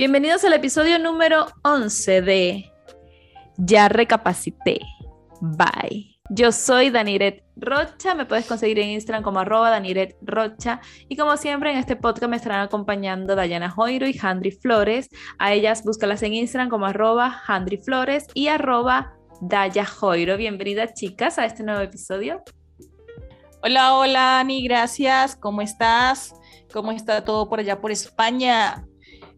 Bienvenidos al episodio número 11 de Ya recapacité. Bye. Yo soy Daniret Rocha, me puedes conseguir en Instagram como arroba Daniret Rocha y como siempre en este podcast me estarán acompañando Dayana Joiro y Handry Flores. A ellas búscalas en Instagram como arroba Handry Flores y arroba Daya Joiro. Bienvenidas chicas a este nuevo episodio. Hola, hola Ani, gracias. ¿Cómo estás? ¿Cómo está todo por allá por España?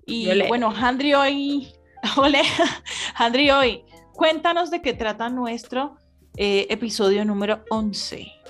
Y bueno, Handry hoy, hola, Handry hoy, cuéntanos de qué trata nuestro eh, episodio número 11.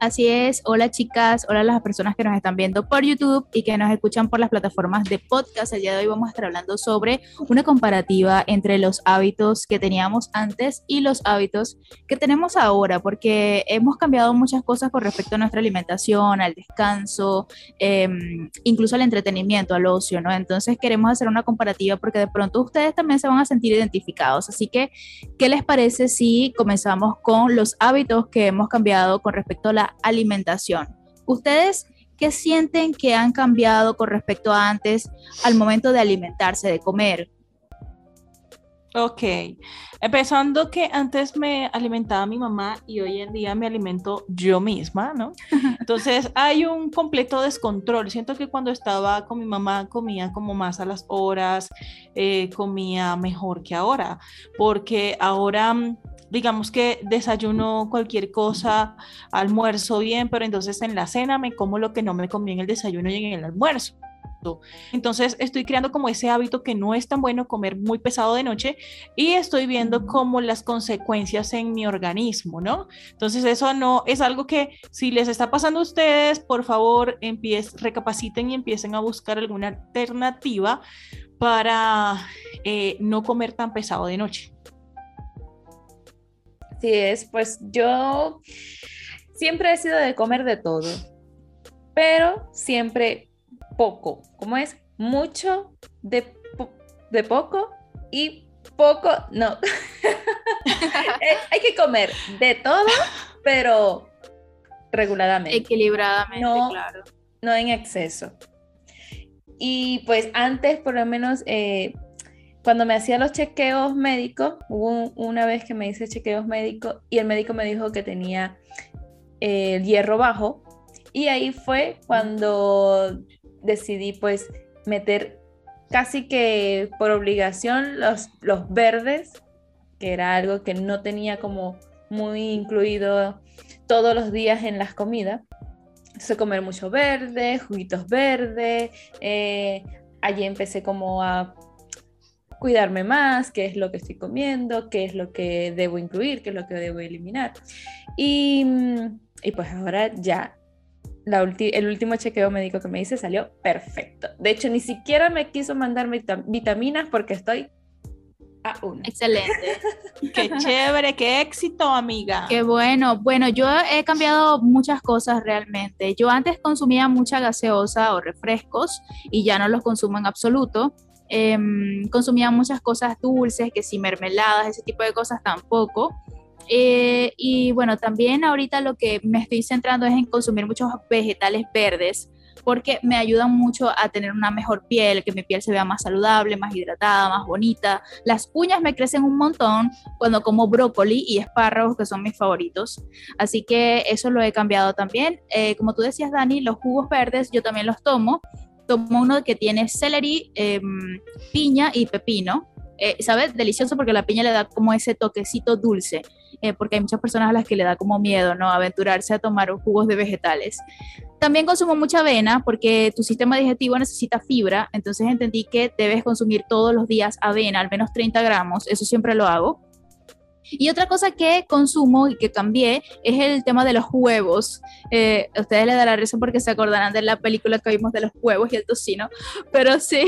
Así es, hola chicas, hola a las personas que nos están viendo por YouTube y que nos escuchan por las plataformas de podcast. El día de hoy vamos a estar hablando sobre una comparativa entre los hábitos que teníamos antes y los hábitos que tenemos ahora, porque hemos cambiado muchas cosas con respecto a nuestra alimentación, al descanso, em, incluso al entretenimiento, al ocio, ¿no? Entonces queremos hacer una comparativa porque de pronto ustedes también se van a sentir identificados. Así que, ¿qué les parece si comenzamos con los hábitos que hemos cambiado con respecto a la alimentación. ¿Ustedes qué sienten que han cambiado con respecto a antes al momento de alimentarse, de comer? Ok, empezando que antes me alimentaba mi mamá y hoy en día me alimento yo misma, ¿no? Entonces hay un completo descontrol. Siento que cuando estaba con mi mamá comía como más a las horas, eh, comía mejor que ahora, porque ahora digamos que desayuno cualquier cosa, almuerzo bien, pero entonces en la cena me como lo que no me comí en el desayuno y en el almuerzo. Entonces estoy creando como ese hábito que no es tan bueno comer muy pesado de noche y estoy viendo como las consecuencias en mi organismo, ¿no? Entonces eso no es algo que si les está pasando a ustedes, por favor, empiecen, recapaciten y empiecen a buscar alguna alternativa para eh, no comer tan pesado de noche. Así es, pues yo siempre he sido de comer de todo, pero siempre poco. ¿Cómo es? Mucho de, de poco y poco, no. Eh, hay que comer de todo, pero reguladamente. Equilibradamente, no, claro. No en exceso. Y pues antes, por lo menos, eh, cuando me hacía los chequeos médicos, hubo una vez que me hice chequeos médicos y el médico me dijo que tenía el eh, hierro bajo y ahí fue cuando decidí pues meter casi que por obligación los, los verdes, que era algo que no tenía como muy incluido todos los días en las comidas. Entonces comer mucho verde, juguitos verdes. Eh, allí empecé como a cuidarme más, qué es lo que estoy comiendo, qué es lo que debo incluir, qué es lo que debo eliminar. Y, y pues ahora ya la el último chequeo médico que me hice salió perfecto. De hecho, ni siquiera me quiso mandar vitaminas porque estoy a uno. Excelente. qué chévere, qué éxito, amiga. Qué bueno. Bueno, yo he cambiado muchas cosas realmente. Yo antes consumía mucha gaseosa o refrescos y ya no los consumo en absoluto. Em, consumía muchas cosas dulces, que si mermeladas, ese tipo de cosas tampoco. Eh, y bueno, también ahorita lo que me estoy centrando es en consumir muchos vegetales verdes porque me ayudan mucho a tener una mejor piel, que mi piel se vea más saludable, más hidratada, más bonita. Las uñas me crecen un montón cuando como brócoli y espárragos, que son mis favoritos. Así que eso lo he cambiado también. Eh, como tú decías, Dani, los jugos verdes yo también los tomo tomo uno que tiene celery, em, piña y pepino. Eh, ¿Sabe? Delicioso porque la piña le da como ese toquecito dulce, eh, porque hay muchas personas a las que le da como miedo, ¿no? Aventurarse a tomar jugos de vegetales. También consumo mucha avena porque tu sistema digestivo necesita fibra, entonces entendí que debes consumir todos los días avena, al menos 30 gramos, eso siempre lo hago. Y otra cosa que consumo y que cambié es el tema de los huevos. Eh, ustedes le darán risa porque se acordarán de la película que vimos de los huevos y el tocino, pero sí,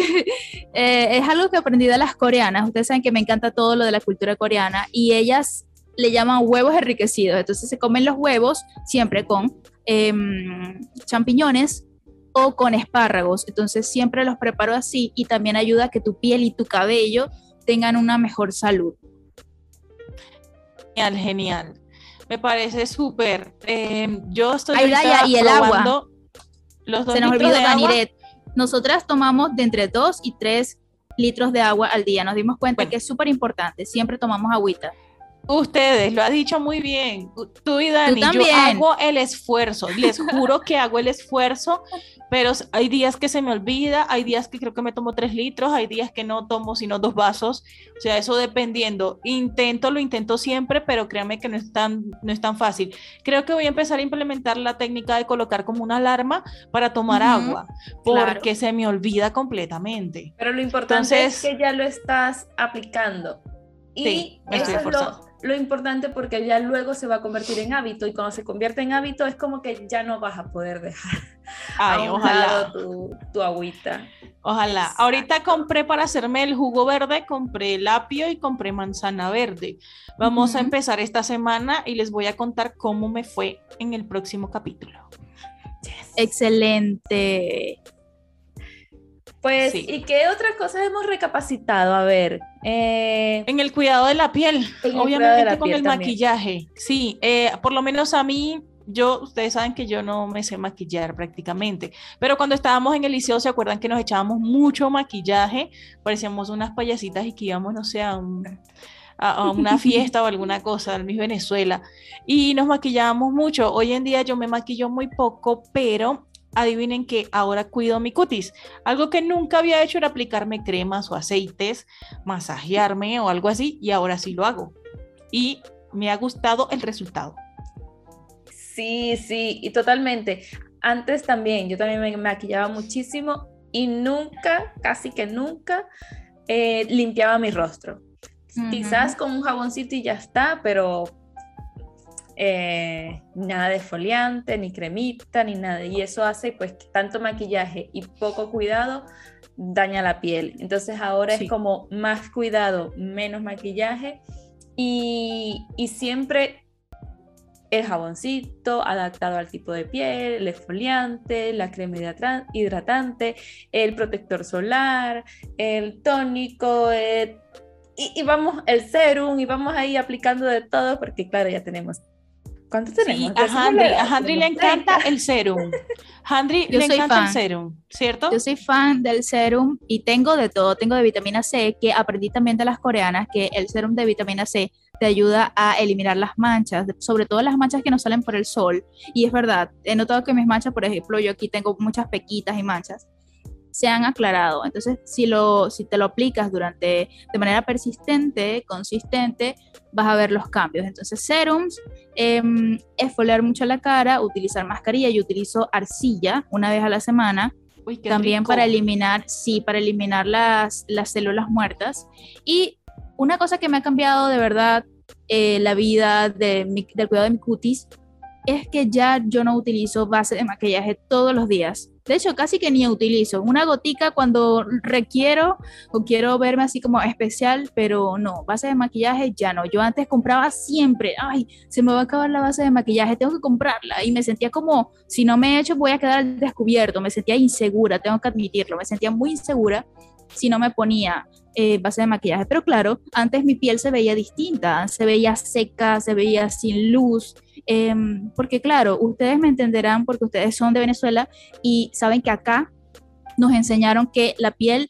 eh, es algo que aprendí de las coreanas. Ustedes saben que me encanta todo lo de la cultura coreana y ellas le llaman huevos enriquecidos. Entonces se comen los huevos siempre con em, champiñones o con espárragos. Entonces siempre los preparo así y también ayuda a que tu piel y tu cabello tengan una mejor salud. Genial, genial. Me parece súper. Em, yo estoy y el agua. Los dos Se nos olvidó. Nosotras tomamos de entre 2 y 3 litros de agua al día. Nos dimos cuenta que es súper importante, siempre tomamos agüita. Ustedes, lo ha dicho muy bien. Tú y Dani, yo hago el esfuerzo. Les juro que hago el esfuerzo, pero hay días que se me olvida, hay días que creo que me tomo tres litros, hay días que no tomo sino dos vasos. O sea, eso dependiendo. Intento, lo intento siempre, pero créanme que no es tan, no es tan fácil. Creo que voy a empezar a implementar la técnica de colocar como una alarma para tomar agua, porque se me olvida completamente. Pero lo importante es que ya lo estás aplicando. Y sí, eso es lo, lo importante porque ya luego se va a convertir en hábito y cuando se convierte en hábito es como que ya no vas a poder dejar Ay, ojalá. Tu, agüita. Ojalá. Ahorita compré para hacerme el jugo verde, compré el apio y compré manzana verde. Vamos a empezar esta semana y les voy a contar cómo me fue en el próximo capítulo. Excelente. Pues, ¿y qué otras cosas hemos recapacitado? A ver. Eh, en el cuidado de la piel, obviamente con el maquillaje. Sí, eh, por lo menos a mí, yo, ustedes saben que yo no me sé maquillar prácticamente, pero cuando estábamos en el liceo, ¿se acuerdan que nos echábamos mucho maquillaje? Parecíamos unas payasitas y que íbamos, no sé, a, a una fiesta o alguna cosa, en Miss Venezuela, y nos maquillábamos mucho. Hoy en día yo me maquillo muy poco, pero adivinen que ahora cuido mi cutis. Algo que nunca había hecho era aplicarme cremas o aceites, masajearme o algo así, y ahora sí lo hago. Y me ha gustado el resultado. Sí, sí, y totalmente. Antes también, yo también me maquillaba muchísimo y nunca, casi que nunca, eh, limpiaba mi rostro. Quizás con un jaboncito y ya está, pero eh, nada de foliante, ni cremita, ni nada. Y eso hace pues que tanto maquillaje y poco cuidado daña la piel. Entonces ahora es como más cuidado, menos maquillaje y, y siempre el jaboncito adaptado al tipo de piel, el exfoliante, la crema hidratante, el protector solar, el tónico, y, y, vamos, el serum, y vamos ahí aplicando de todo, porque claro, ya tenemos ¿Cuánto tenemos? Sí, a Handry, a Handry le encanta el serum. Handry le encanta el serum, ¿cierto? Yo soy fan del serum y tengo de todo. Tengo de vitamina C, que aprendí también de las coreanas, que el serum de vitamina C te ayuda a eliminar las manchas, sobre todo las manchas que no salen por el sol. Y es verdad, he notado que mis manchas, por ejemplo, yo aquí tengo muchas pequitas y manchas se han aclarado. Entonces, si, lo, si te lo aplicas durante, de manera persistente, consistente, vas a ver los cambios. Entonces, serums, eh, esfoliar mucho la cara, utilizar mascarilla. Yo utilizo arcilla una vez a la semana. también para eliminar, sí, para eliminar las, las células muertas. Y una cosa que me ha cambiado de verdad eh, la vida de del cuidado de mi cutis es que ya yo no utilizo base de maquillaje todos los días. De hecho, casi que ni utilizo. Una gotica cuando requiero o quiero verme así como especial, pero no, base de maquillaje ya no. Yo antes compraba siempre, ay, se me va a acabar la base de maquillaje, tengo que comprarla. Y me sentía como, si no me he hecho, voy a quedar descubierto. Me sentía insegura, tengo que admitirlo. Me sentía muy insegura si no me ponía eh, base de maquillaje. Pero claro, antes mi piel se veía distinta, se veía seca, se veía sin luz. Em, porque claro, ustedes me entenderán porque ustedes son de Venezuela y saben que acá nos enseñaron que la piel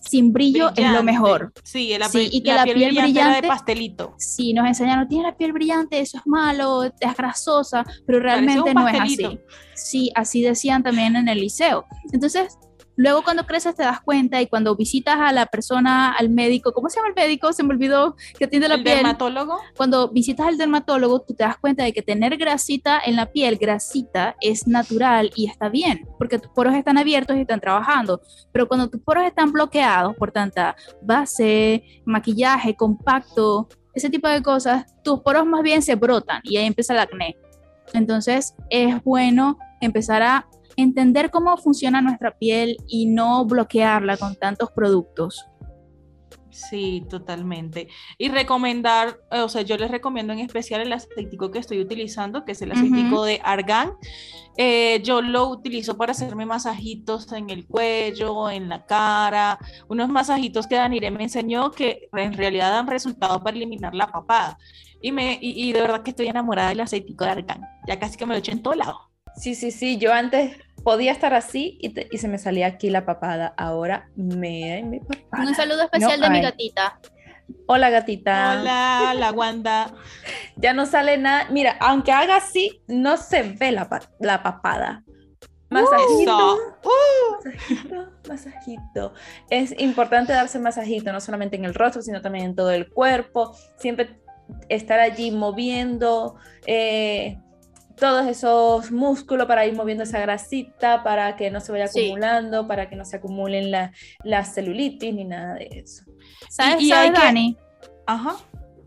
sin brillo es lo mejor. Sí, la, y que la, piel, brillante, de pastelito. Sí, nos enseñaron, tiene la piel brillante, eso es malo, es grasosa, pero realmente no es así. Sí, así decían también en el liceo. Entonces, Luego cuando creces te das cuenta y cuando visitas a la persona, al médico, ¿cómo se llama el médico? Se me olvidó que atiende la ¿El piel. dermatólogo? Cuando visitas al dermatólogo, tú te das cuenta de que tener grasita en la piel, grasita, es natural y está bien, porque tus poros están abiertos y están trabajando. Pero cuando tus poros están bloqueados por tanta base, maquillaje, compacto, ese tipo de cosas, tus poros más bien se brotan y ahí empieza el acné. Entonces es bueno empezar a entender cómo funciona nuestra piel y no bloquearla con tantos productos. Sí, totalmente. Y recomendar, o sea, yo les recomiendo en especial el aceitico que estoy utilizando, que es el aceitico de argán. Eh, yo lo utilizo para hacerme masajitos en el cuello, en la cara, unos masajitos que Danire me enseñó que en realidad dan resultado para eliminar la papada. Y, me, y, de verdad que estoy enamorada del aceitico de argán. Ya casi que me lo echo en todo lado. Sí, sí, sí, yo antes podía estar así y, te- y se me salía aquí la papada. Ahora me, me papada. Un saludo especial No de mi gatita. Hola gatita. Hola, la Wanda. Ya no sale nada. Mira, aunque haga así, no se ve la, pa- la papada. Masajito, masajito, masajito. Es importante darse masajito, no solamente en el rostro, sino también en todo el cuerpo. Siempre estar allí moviendo eh, todos esos músculos para ir moviendo esa grasita, para que no se vaya Sí. acumulando, para que no se acumulen la, la celulitis ni nada de eso. ¿Sabes, y sabes, hay que- Dani? Ajá,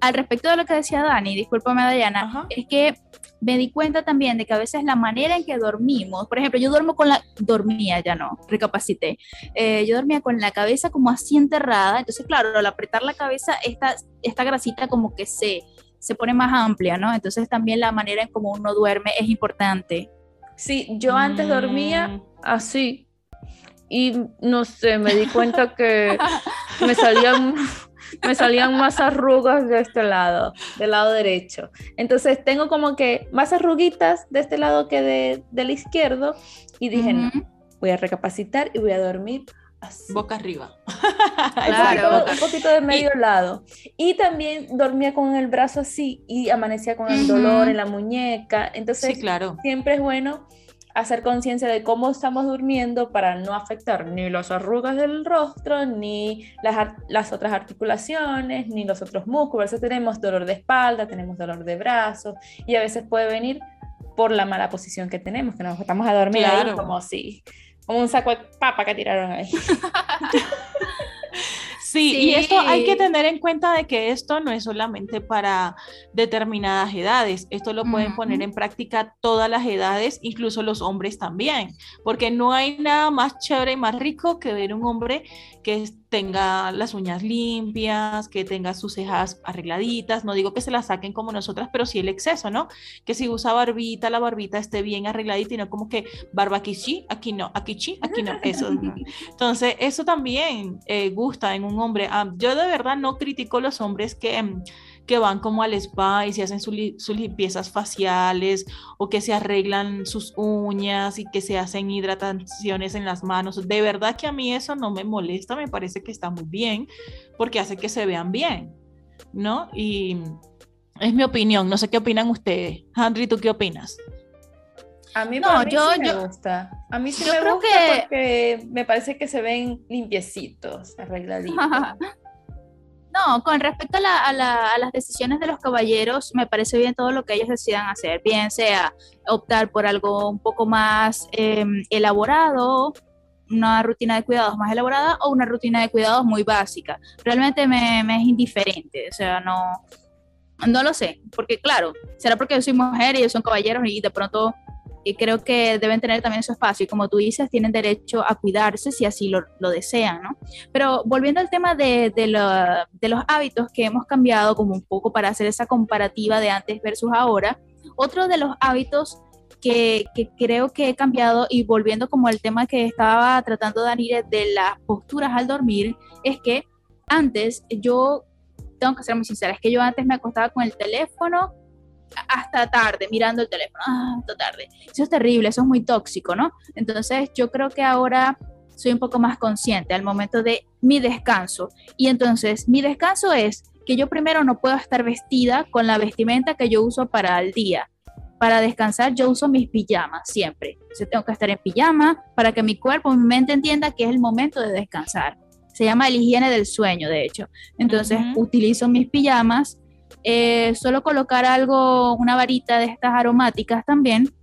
Al respecto de lo que decía Dani, discúlpame, Dayana, ajá. es que me di cuenta también de que a veces la manera en que dormimos, por ejemplo, yo duermo con la, dormía ya no, recapacité, Eh, yo dormía con la cabeza como así enterrada, entonces claro, al apretar la cabeza, esta, esta grasita como que se, se pone más amplia, ¿no? Entonces también la manera en cómo uno duerme es importante. Sí, yo antes dormía Mm, así. Y no sé, me di cuenta que me salían, me salían más arrugas de este lado, del lado derecho. Entonces tengo como que más arruguitas de este lado que de, del izquierdo. Y dije, no, voy a recapacitar y voy a dormir así. boca arriba. Un Claro. poquito- un poquito de medio lado. Y también dormía con el brazo así y amanecía con el dolor en la muñeca. Entonces Sí, claro. siempre es bueno hacer conciencia de cómo estamos durmiendo para no afectar ni las arrugas del rostro, ni las, las otras articulaciones, ni los otros músculos. A veces tenemos dolor de espalda, tenemos dolor de brazos y a veces puede venir por la mala posición que tenemos, que nos estamos a dormir ahí Claro. como si, un saco de papa que tiraron ahí. Sí, y esto hay que tener en cuenta de que esto no es solamente para determinadas edades, esto lo pueden poner en práctica todas las edades, incluso los hombres también, porque no hay nada más chévere y más rico que ver un hombre que es- tenga las uñas limpias, que tenga sus cejas arregladitas, no digo que se las saquen como nosotras, pero sí el exceso, ¿no? Que si usa barbita, la barbita esté bien arregladita y no como que barba aquí sí, aquí no, aquí sí, aquí no, eso. no. Entonces, eso también eh, gusta en un hombre. Ah, yo de verdad no critico los hombres que, mm, que van como al spa y se hacen su li- sus limpiezas faciales o que se arreglan sus uñas y que se hacen hidrataciones en las manos. De verdad que a mí eso no me molesta, me parece que está muy bien porque hace que se vean bien, ¿no? Y es mi opinión, no sé qué opinan ustedes. Henry, ¿tú qué opinas? A mí, No, mí yo- sí me yo- gusta. A mí sí yo me creo gusta que- porque me parece que se ven limpiecitos, arregladitos. No, con respecto a, la- a la- las decisiones de los caballeros, me parece bien todo lo que ellos decidan hacer, bien sea optar por algo un poco más em, elaborado, una rutina de cuidados más elaborada o una rutina de cuidados muy básica. Realmente me, me es indiferente, o sea, no, no lo sé, porque claro, será porque yo soy mujer y ellos son caballeros y de pronto y creo que deben tener también su espacio y como tú dices, tienen derecho a cuidarse si así lo, lo desean, ¿no? Pero volviendo al tema de, de, la- de los hábitos que hemos cambiado como un poco para hacer esa comparativa de antes versus ahora, otro de los hábitos que, que creo que he cambiado y volviendo como al tema que estaba tratando Dani de las posturas al dormir, es que antes yo, tengo que ser muy sincera, es que yo antes me acostaba con el teléfono hasta tarde, mirando el teléfono, ah, hasta tarde. Eso es terrible, eso es muy tóxico, ¿no? Entonces yo creo que ahora soy un poco más consciente al momento de mi descanso. Y entonces mi descanso es que yo primero no puedo estar vestida con la vestimenta que yo uso para el día. Para descansar yo uso mis pijamas siempre. Entonces tengo que estar en pijama para que mi cuerpo, mi mente entienda que es el momento de descansar. Se llama el higiene del sueño, de hecho. Entonces Ujú. utilizo mis pijamas, eh, solo colocar algo, una varita de estas aromáticas también.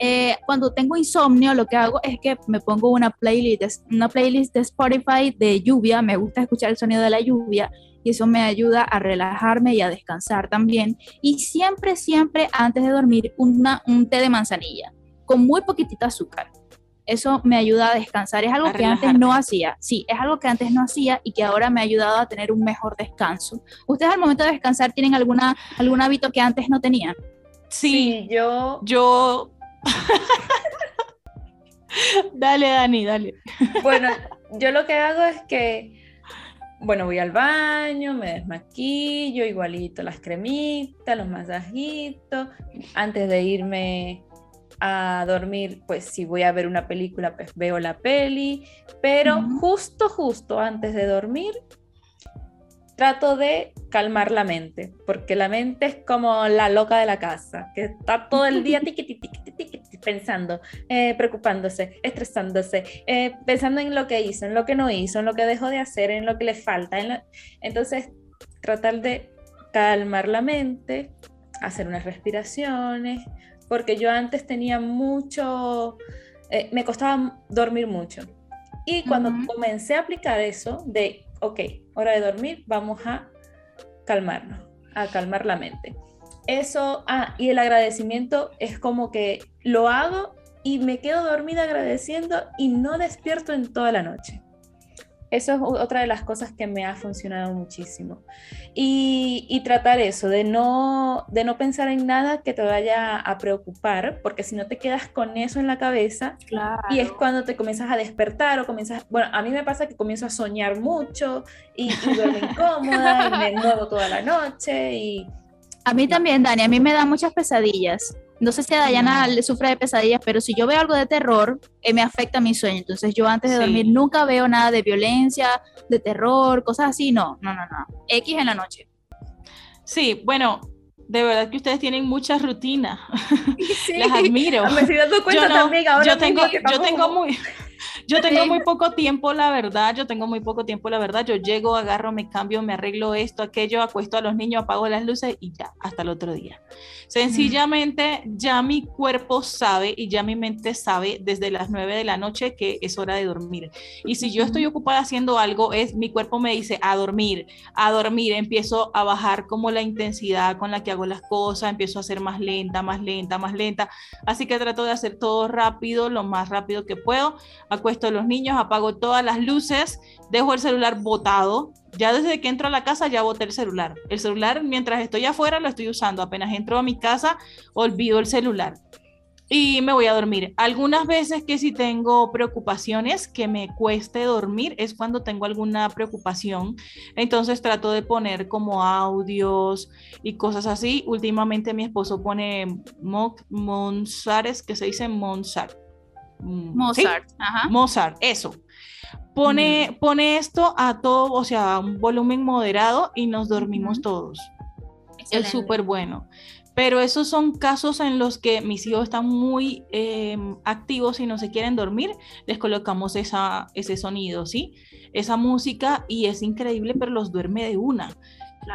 Eh, cuando tengo insomnio, lo que hago es que me pongo una playlist, una playlist de Spotify de lluvia. Me gusta escuchar el sonido de la lluvia y eso me ayuda a relajarme y a descansar también. Y siempre, siempre antes de dormir, una, un té de manzanilla con muy poquitita azúcar. Eso me ayuda a descansar. Es algo A que antes no hacía. Sí, es algo que antes no hacía y que ahora me ha ayudado a tener un mejor descanso. ¿Ustedes al momento de descansar tienen alguna, algún hábito que antes no tenían? Sí, Sí, yo yo... dale, Dani, dale. Bueno, yo lo que hago es que, bueno, voy al baño, me desmaquillo, igualito las cremitas, los masajitos, antes de irme a dormir, pues si voy a ver una película, pues veo la peli, pero justo, justo antes de dormir, trato de calmar la mente, porque la mente es como la loca de la casa, que está todo el día pensando, eh, preocupándose, estresándose, eh, pensando en lo que hizo, en lo que no hizo, en lo que dejó de hacer, en lo que le falta. Entonces, tratar de calmar la mente, hacer unas respiraciones, porque yo antes tenía mucho, eh, me costaba dormir mucho. Y cuando comencé a aplicar eso de, ok, hora de dormir, vamos a calmarnos, a calmar la mente. Eso, ah, y el agradecimiento es como que lo hago y me quedo dormida agradeciendo y no despierto en toda la noche. Eso es otra de las cosas que me ha funcionado muchísimo. Y, tratar eso, de no, de no pensar en nada que te vaya a preocupar, porque si no te quedas con eso en la cabeza, y es cuando te comienzas a despertar o comienzas, bueno, a mí me pasa que comienzo a soñar mucho y, y duermo incómoda y me muevo toda la noche y... A mí también, Dani, a mí me dan muchas pesadillas no sé si a Dayana le sufre de pesadillas, pero si yo veo algo de terror, eh, me afecta mi sueño. Entonces yo antes de dormir nunca veo nada de violencia, de terror, cosas así. No, no, no, no. X en la noche. Sí, bueno, de verdad que ustedes tienen muchas rutinas. Sí. Las admiro. Me estoy dando cuenta yo también ahora yo tengo, yo tengo muy yo tengo muy poco tiempo, la verdad, yo tengo muy poco tiempo, la verdad. Yo llego, agarro, me cambio, me arreglo esto, aquello, acuesto a los niños, apago las luces y ya, hasta el otro día. Sencillamente ya mi cuerpo sabe y ya mi mente sabe desde las 9 de la noche que es hora de dormir. Y si yo estoy ocupada haciendo algo, es mi cuerpo me dice a dormir, a dormir, empiezo a bajar como la intensidad con la que hago las cosas, empiezo a hacer más lenta, más lenta, más lenta. Así que trato de hacer todo rápido, lo más rápido que puedo acuesto a los niños, apago todas las luces, dejo el celular botado. Ya desde que entro a la casa ya boté el celular. El celular mientras estoy afuera lo estoy usando. Apenas entro a mi casa olvido el celular y me voy a dormir. Algunas veces que si tengo preocupaciones que me cueste dormir es cuando tengo alguna preocupación. Entonces trato de poner como audios y cosas así. Últimamente mi esposo pone Mozart, que se dice Mozart. Mm, Mozart, Mozart, eso. Pone, mm. pone esto a todo, o sea, a un volumen moderado y nos dormimos todos. Es súper bueno. Pero esos son casos en los que mis hijos están muy em, activos y no se quieren dormir, les colocamos esa, ese sonido, ¿sí? Esa música y es increíble, pero los duerme de una.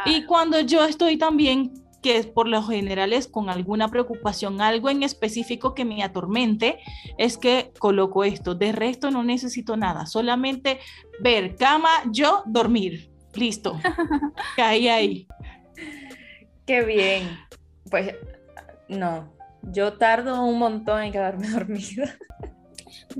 Y cuando yo estoy también que por lo general es con alguna preocupación, algo en específico que me atormente, es que coloco esto. De resto no necesito nada, solamente ver cama, yo dormir. Listo. Caí ahí. Qué bien. Pues no, yo tardo un montón en quedarme dormida.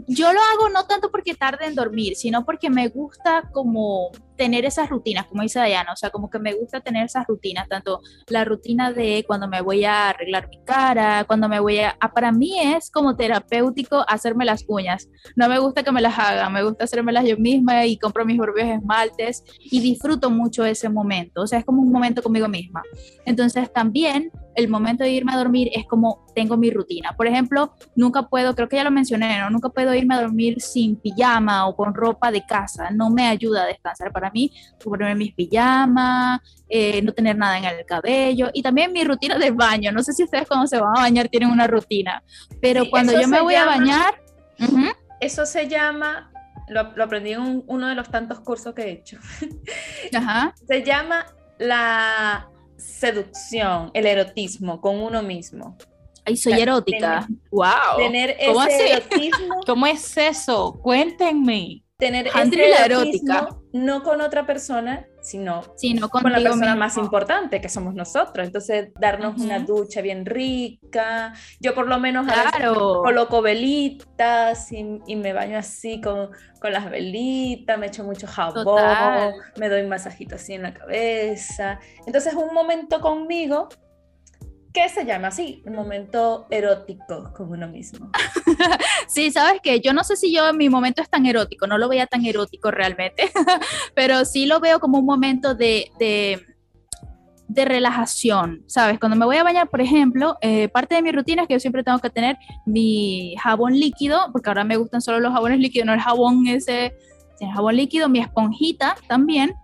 Yo lo hago no tanto porque tarde en dormir, sino porque me gusta como tener esas rutinas, como dice Dayana, o sea, como que me gusta tener esas rutinas, tanto la rutina de cuando me voy a arreglar mi cara, cuando me voy a, para mí es como terapéutico hacerme las uñas, no me gusta que me las haga, me gusta hacérmelas yo misma y compro mis propios esmaltes y disfruto mucho ese momento, o sea, es como un momento conmigo misma. Entonces también el momento de irme a dormir es como tengo mi rutina. Por ejemplo, nunca puedo, creo que ya lo mencioné, ¿no? nunca puedo irme a dormir sin pijama o con ropa de casa, no me ayuda a descansar para mí, ponerme mis pijamas, eh, no tener nada en el cabello y también mi rutina de baño. No sé si ustedes cuando se van a bañar tienen una rutina, pero cuando yo me voy a bañar... Eso se llama, lo, aprendí en uno de los tantos cursos que he hecho. Se llama la seducción, el erotismo con uno mismo. Ay, soy erótica. wow. Tener ese erotismo. ¿Cómo es eso? Cuéntenme tener ese erótica no con otra persona, sino, con, la persona más importante que somos nosotros. Entonces, darnos una ducha bien rica. Yo por lo menos coloco velitas y, me baño así con, con, las velitas, me echo mucho jabón, me doy un masajito así en la cabeza. Entonces, un momento conmigo que se llama así, un momento erótico con uno mismo. sí, sabes que yo no sé si yo en mi momento es tan erótico, no lo veía tan erótico realmente, pero sí lo veo como un momento de, de relajación, ¿sabes? Cuando me voy a bañar, por ejemplo, eh, parte de mi rutina es que yo siempre tengo que tener mi jabón líquido, porque ahora me gustan solo los jabones líquidos, no el jabón ese, el jabón líquido, mi esponjita también.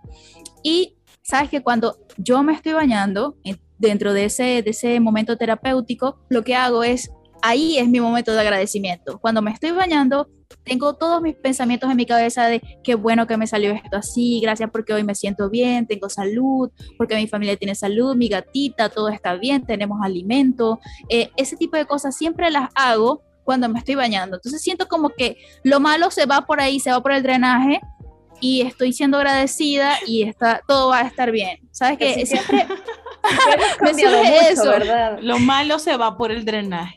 Y sabes que cuando yo me estoy bañando, dentro de ese, de ese momento terapéutico, lo que hago es, ahí es mi momento de agradecimiento. Cuando me estoy bañando, tengo todos mis pensamientos en mi cabeza de qué bueno que me salió esto así, gracias porque hoy me siento bien, tengo salud, porque mi familia tiene salud, mi gatita, todo está bien, tenemos alimento. Eh, ese tipo de cosas siempre las hago cuando me estoy bañando. Entonces siento como que lo malo se va por ahí, se va por el drenaje y estoy siendo agradecida y está, todo va a estar bien. ¿Sabes que Siempre me eso. ¿verdad? Lo malo se va por el drenaje.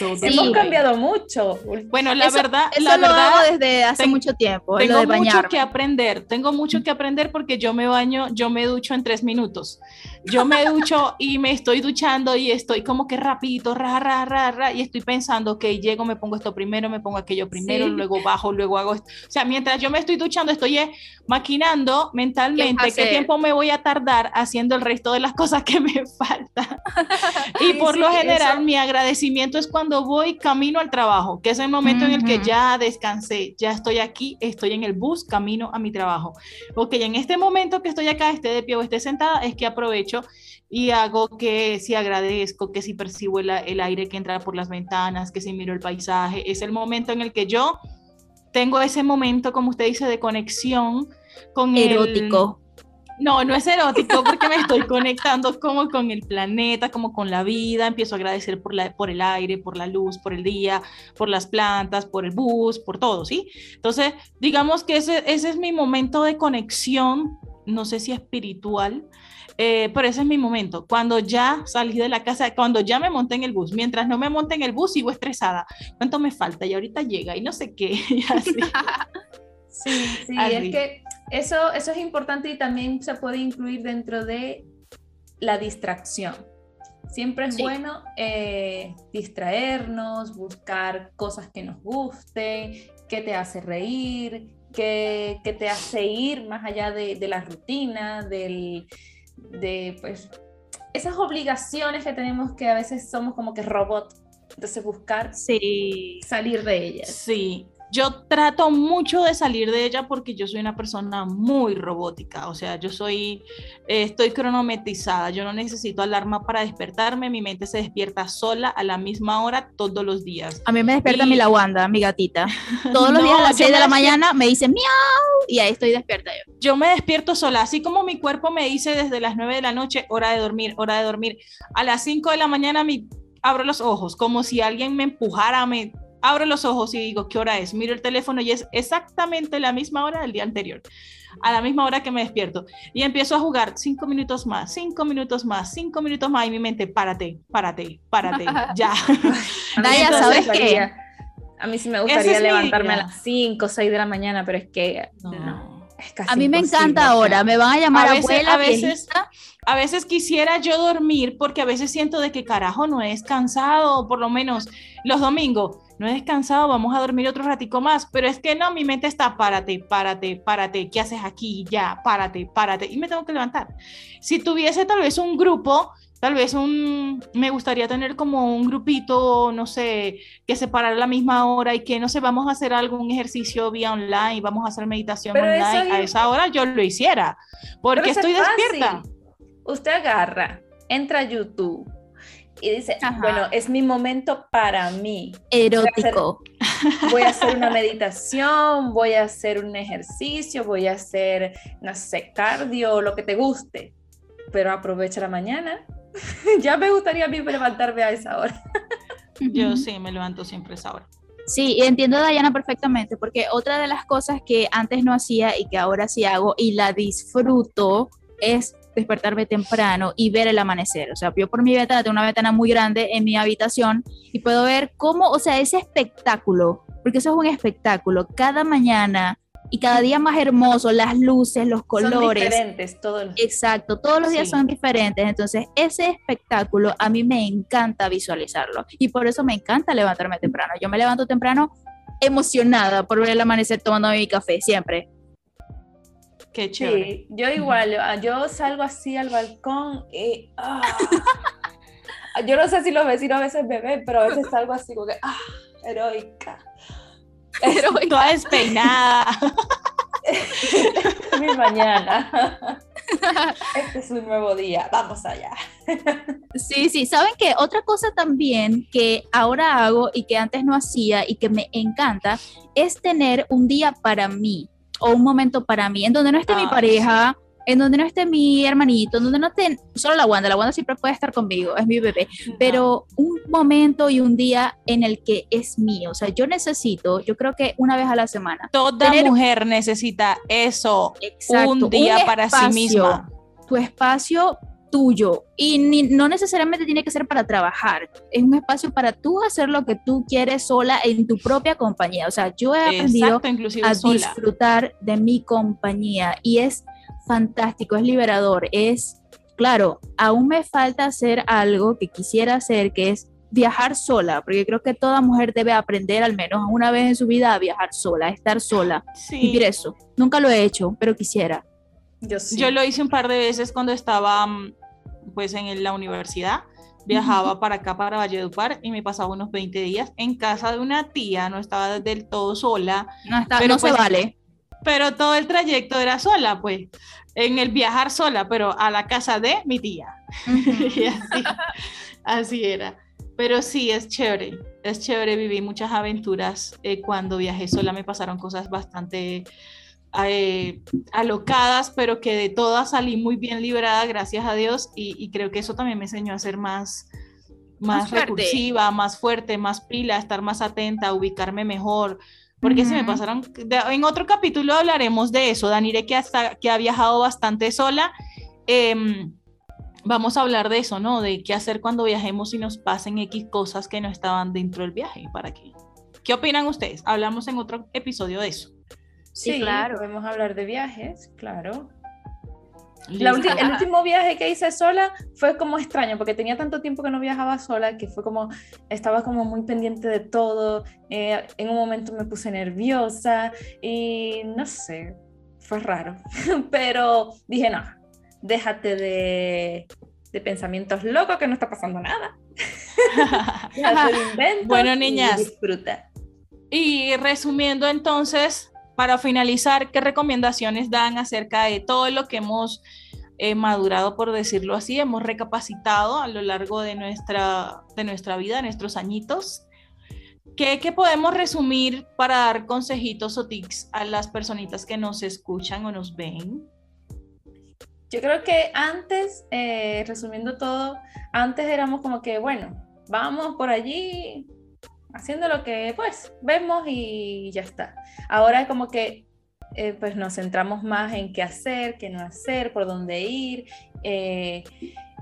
Hemos cambiado mucho. Bueno, la verdad, la lo verdad, hago desde hace mucho tiempo. Tengo mucho que aprender. Tengo mucho que aprender porque yo me baño, yo me ducho en tres minutos. Yo me ducho y me estoy duchando y estoy como que rapidito, ra, ra, ra, ra, y estoy pensando, que llego, me pongo esto primero, me pongo aquello primero, luego bajo, luego hago esto. O sea, mientras yo me estoy duchando, estoy eh, maquinando mentalmente qué, tiempo me voy a tardar haciendo el resto de las cosas que me faltan. y por lo general, mi agradecimiento es cuando voy camino al trabajo, que es el momento en el que ya descansé, ya estoy aquí, estoy en el bus, camino a mi trabajo. Ok, en este momento que estoy acá, esté de pie o esté sentada, es que aprovecho y hago que si agradezco, que si percibo el, el aire que entra por las ventanas, que si miro el paisaje, es el momento en el que yo tengo ese momento, como usted dice, de conexión con erótico. No, no es erótico porque me estoy conectando como con el planeta, como con la vida, empiezo a agradecer por, la, por el aire, por la luz, por el día, por las plantas, por el bus, por todo, ¿sí? Entonces, digamos que ese, ese es mi momento de conexión, no sé si espiritual, eh, pero ese es mi momento. Cuando ya salí de la casa, cuando ya me monté en el bus, mientras no me monté en el bus, sigo estresada. ¿Cuánto me falta? Y ahorita llega y no sé qué. Sí, sí, es que eso, eso es importante y también se puede incluir dentro de la distracción. Siempre es bueno eh, distraernos, buscar cosas que nos gusten, que te hace reír, que, que te hace ir más allá de, de la rutina, del, de pues esas obligaciones que tenemos que a veces somos como que robot. Entonces buscar sí. salir de ellas. Sí, yo trato mucho de salir de ella porque yo soy una persona muy robótica, o sea, yo soy, eh, estoy cronometrizada, yo no necesito alarma para despertarme, mi mente se despierta sola a la misma hora todos los días. A mí me despierta mi lawanda, mi gatita. Todos los días a las 6 de la mañana me dice miau y ahí estoy despierta yo. Yo me despierto sola, así como mi cuerpo me dice desde las 9 de la noche, hora de dormir, hora de dormir. A las 5 de la mañana mi abro los ojos, como si alguien me empujara, me abro los ojos y digo, ¿qué hora es? Miro el teléfono y es exactamente la misma hora del día anterior, a la misma hora que me despierto. Y empiezo a jugar cinco minutos más, cinco minutos más, cinco minutos más, y mi mente, párate, párate, párate, ya. Naya, ¿sabes qué? A mí sí me gustaría levantarme a las 5 o 6 de la mañana, pero es que no. Casi a mí me encanta ahora, me van a llamar a veces, abuela, a veces, a veces quisiera yo dormir porque a veces siento de que carajo no he descansado, por lo menos los domingos no he descansado, vamos a dormir otro ratico más, pero es que no, mi mente está, párate, párate, párate, ¿qué haces aquí? Ya, párate, párate, y me tengo que levantar. Si tuviese tal vez un grupo, tal vez un, me gustaría tener como un grupito, no sé, que se parara a la misma hora y que, no sé, vamos a hacer algún ejercicio vía online, vamos a hacer meditación online, a esa hora yo lo hiciera, porque estoy despierta. Usted agarra, entra a YouTube, y dice, bueno, es mi momento para mí. Erótico. Voy a, hacer, una meditación, voy a hacer un ejercicio, voy a hacer, no sé, cardio, lo que te guste, pero aprovecha la mañana. ya me gustaría a mí levantarme a esa hora. Yo sí, me levanto siempre a esa hora. Sí, entiendo a Diana perfectamente, porque otra de las cosas que antes no hacía y que ahora sí hago y la disfruto es despertarme temprano y ver el amanecer. O sea, yo por mi ventana tengo una ventana muy grande en mi habitación y puedo ver cómo, o sea, ese espectáculo, porque eso es un espectáculo, cada mañana y cada día más hermoso, las luces, los colores. Son diferentes todos los Exacto, todos los días son diferentes. Entonces, ese espectáculo a mí me encanta visualizarlo y por eso me encanta levantarme temprano. Yo me levanto temprano emocionada por ver el amanecer tomando mi café, siempre. Qué chévere. Sí, yo igual, ah, yo salgo así al balcón y... ah. yo no sé si los vecinos a veces me ven, pero a veces salgo así como que... Ah, heroica. Heroica. Toda despeinada. mi mañana. Este es un nuevo día, vamos allá. Sí, sí, saben que otra cosa también que ahora hago y que antes no hacía y que me encanta es tener un día para mí o un momento para mí en donde no esté mi Ay, pareja, en donde no esté mi hermanito, en donde no esté solo la Wanda, la Wanda siempre puede estar conmigo, es mi bebé, pero un momento y un día en el que es mío, o sea, yo necesito, yo creo que una vez a la semana. Toda tener- mujer necesita eso. Exacto, un día para sí espacio, misma. Tu espacio tuyo y ni- no necesariamente tiene que ser para trabajar, es un espacio para tú hacer lo que tú quieres sola en tu propia compañía. O sea, yo he aprendido Exacto, a sola. disfrutar de mi compañía y es fantástico, es liberador, es, claro, aún me falta hacer algo que quisiera hacer, que es viajar sola, porque creo que toda mujer debe aprender al menos una vez en su vida a viajar sola, a estar sola, Sí. vivir eso. Nunca lo he hecho, pero quisiera. Yo sí. Yo lo hice un par de veces cuando estaba mm, pues en la universidad. Viajaba para acá, para Valledupar, y me pasaba unos 20 días en casa de una tía, no estaba del todo sola, No, está, Pero no se pues- vale. Pero todo el trayecto era sola, pues, en el viajar sola, pero a la casa de mi tía. Y así, así era. Pero sí, es chévere, es chévere, viví muchas aventuras. eh, cuando viajé sola me pasaron cosas bastante eh, alocadas, pero que de todas salí muy bien librada, gracias a Dios, y, y creo que eso también me enseñó a ser más, más, Más recursiva, más fuerte, más pila, estar más atenta, ubicarme mejor. Porque se me pasaron, de- en otro capítulo hablaremos de eso, Danire que, hasta, que ha viajado bastante sola, em, vamos a hablar de eso, ¿no? De qué hacer cuando viajemos y nos pasen X cosas que no estaban dentro del viaje. ¿Para qué? ¿Qué opinan ustedes? Hablamos en otro episodio de eso. Sí, Sí, claro. Podemos hablar de viajes, claro. La ulti- el último viaje que hice sola fue como extraño, porque tenía tanto tiempo que no viajaba sola que fue como, estaba como muy pendiente de todo. eh, en un momento me puse nerviosa y no sé, fue raro. Pero dije, no, déjate de, de pensamientos locos que no está pasando nada. Déjate de inventos Bueno, y niñas. disfruta. Y resumiendo entonces, para finalizar, ¿qué recomendaciones dan acerca de todo lo que hemos eh, madurado, por decirlo así, hemos recapacitado a lo largo de nuestra, de nuestra vida, nuestros añitos? ¿Qué, qué podemos resumir para dar consejitos o tips a las personitas que nos escuchan o nos ven? Yo creo que antes, eh, resumiendo todo, antes éramos como que, bueno, vamos por allí haciendo lo que pues vemos y ya está. Ahora como que eh, pues nos centramos más en qué hacer, qué no hacer, por dónde ir, eh,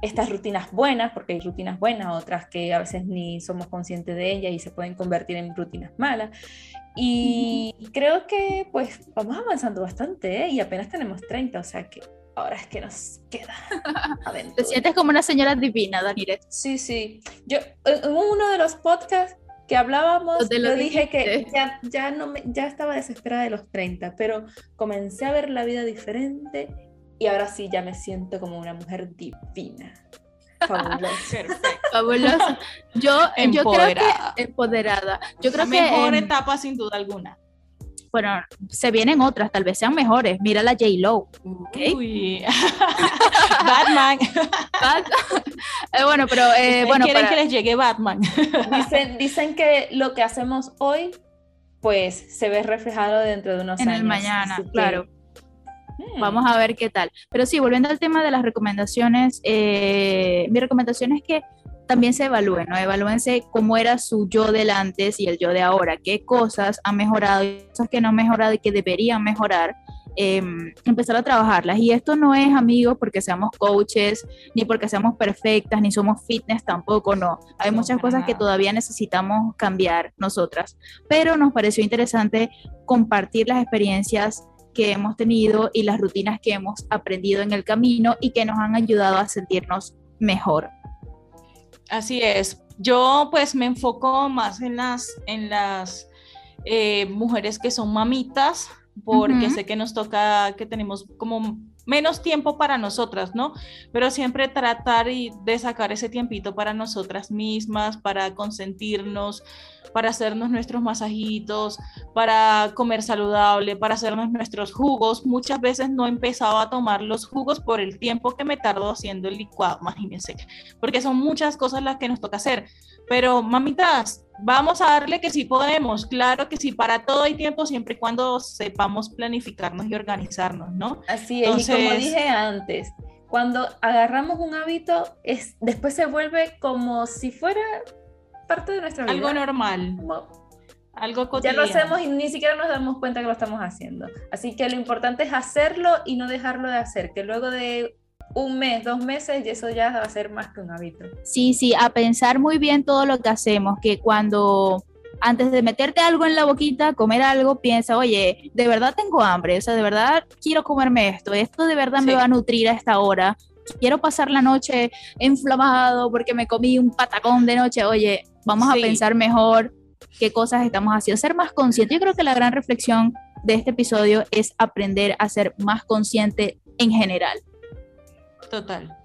estas rutinas buenas, porque hay rutinas buenas, otras que a veces ni somos conscientes de ellas y se pueden convertir en rutinas malas. Y creo que pues vamos avanzando bastante ¿eh? y apenas tenemos 30, o sea que ahora es que nos queda Te sientes como una señora divina, Danire. Sí, sí. Yo en uno de los podcasts que hablábamos, Donde lo yo dije que ya, ya, no me- ya estaba desesperada de los 30, pero comencé a ver la vida diferente y ahora sí ya me siento como una mujer divina. Fabulosa. Perfecto. Fabulosa. Yo, yo creo Empoderada. que empoderada. Yo creo que mejor etapa sin duda alguna. Bueno, se vienen otras, tal vez sean mejores. Mira la J Lo. Uy. Batman. Eh, bueno, pero eh, bueno, quieren para- que les llegue Batman. Dicen, dicen que lo que hacemos hoy, pues se ve reflejado dentro de unos en años. el mañana, que, claro. hmm, Vamos a ver qué tal. Pero sí, volviendo al tema de las recomendaciones, eh, mi recomendación es que también se evalúen, ¿no? Evalúense cómo era su yo del antes y el yo de ahora, qué cosas han mejorado y cosas que no han mejorado y que deberían mejorar. eh, empezar a trabajarlas. Y esto no es, amigos, porque seamos coaches, ni porque seamos perfectas, ni somos fitness tampoco, no. Hay No, muchas cosas que todavía necesitamos cambiar nosotras. Pero nos pareció interesante compartir las experiencias que hemos tenido y las rutinas que hemos aprendido en el camino y que nos han ayudado a sentirnos mejor. Así es. Yo pues me enfoco más en las, en las eh, mujeres que son mamitas, porque sé que nos toca, que tenemos como menos tiempo para nosotras, ¿no? Pero siempre tratar y de sacar ese tiempito para nosotras mismas, para consentirnos, para hacernos nuestros masajitos, para comer saludable, para hacernos nuestros jugos. Muchas veces no empezaba a tomar los jugos por el tiempo que me tardó haciendo el licuado, imagínense, porque son muchas cosas las que nos toca hacer. Pero mamitas, vamos a darle que sí podemos, claro que sí, para todo hay tiempo siempre y cuando sepamos planificarnos y organizarnos, ¿no? Así es, y como Entonces- dije antes, cuando agarramos un hábito, es, después se vuelve como si fuera parte de nuestra vida. Algo normal, Como- algo ya cotidiano. lo hacemos y ni siquiera nos damos cuenta que lo estamos haciendo. Así que lo importante es hacerlo y no dejarlo de hacer, que luego de un mes, dos meses, y eso ya va a ser más que un hábito. Sí, sí, a pensar muy bien todo lo que hacemos, que cuando antes de meterte algo en la boquita, comer algo, piensa, oye, de verdad tengo hambre, o sea, de verdad quiero comerme esto, esto de verdad me va a nutrir a esta hora, quiero pasar la noche inflamado porque me comí un patacón de noche, oye, vamos Sí. a pensar mejor qué cosas estamos haciendo, ser más consciente. Yo creo que la gran reflexión de este episodio es aprender a ser más consciente en general. Total.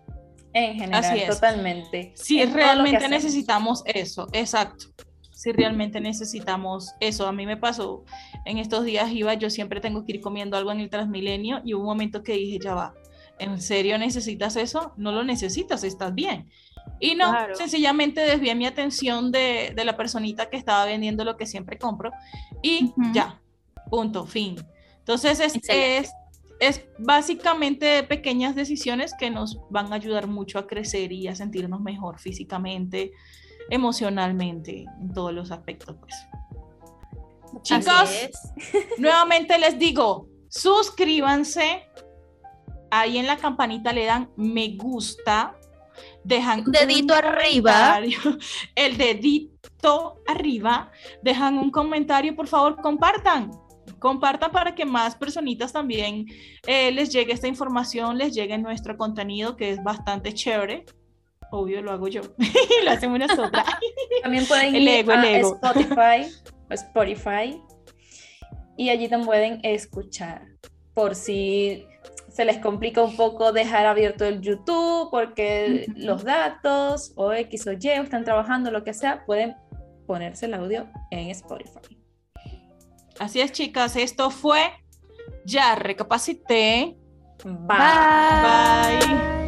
En general, Así es. totalmente. Si realmente necesitamos eso, exacto. Si realmente necesitamos eso, a mí me pasó en estos días iba, yo siempre tengo que ir comiendo algo en el Transmilenio y hubo un momento que dije, ya va, ¿en serio necesitas eso? No lo necesitas, estás bien. Y no, Claro. sencillamente desvié mi atención de, de la personita que estaba vendiendo lo que siempre compro y ya, punto, fin. Entonces es, Excelente. es, es básicamente pequeñas decisiones que nos van a ayudar mucho a crecer y a sentirnos mejor físicamente, emocionalmente, en todos los aspectos. Pues. Chicos, nuevamente les digo, suscríbanse, ahí en la campanita le dan me gusta, dejan Un dedito arriba. el dedito arriba, dejan un comentario, por favor, compartan. Compartan para que más personitas también eh, les llegue esta información, les llegue nuestro contenido que es bastante chévere. Obvio, lo hago yo lo hacemos nosotras. También pueden El ir ego, el a ego. Spotify, o Spotify y allí también pueden escuchar. Por si se les complica un poco dejar abierto el YouTube porque los datos o X o Y o están trabajando, lo que sea, pueden ponerse el audio en Spotify. Así es, chicas, esto fue Ya Recapacité. Bye. Bye.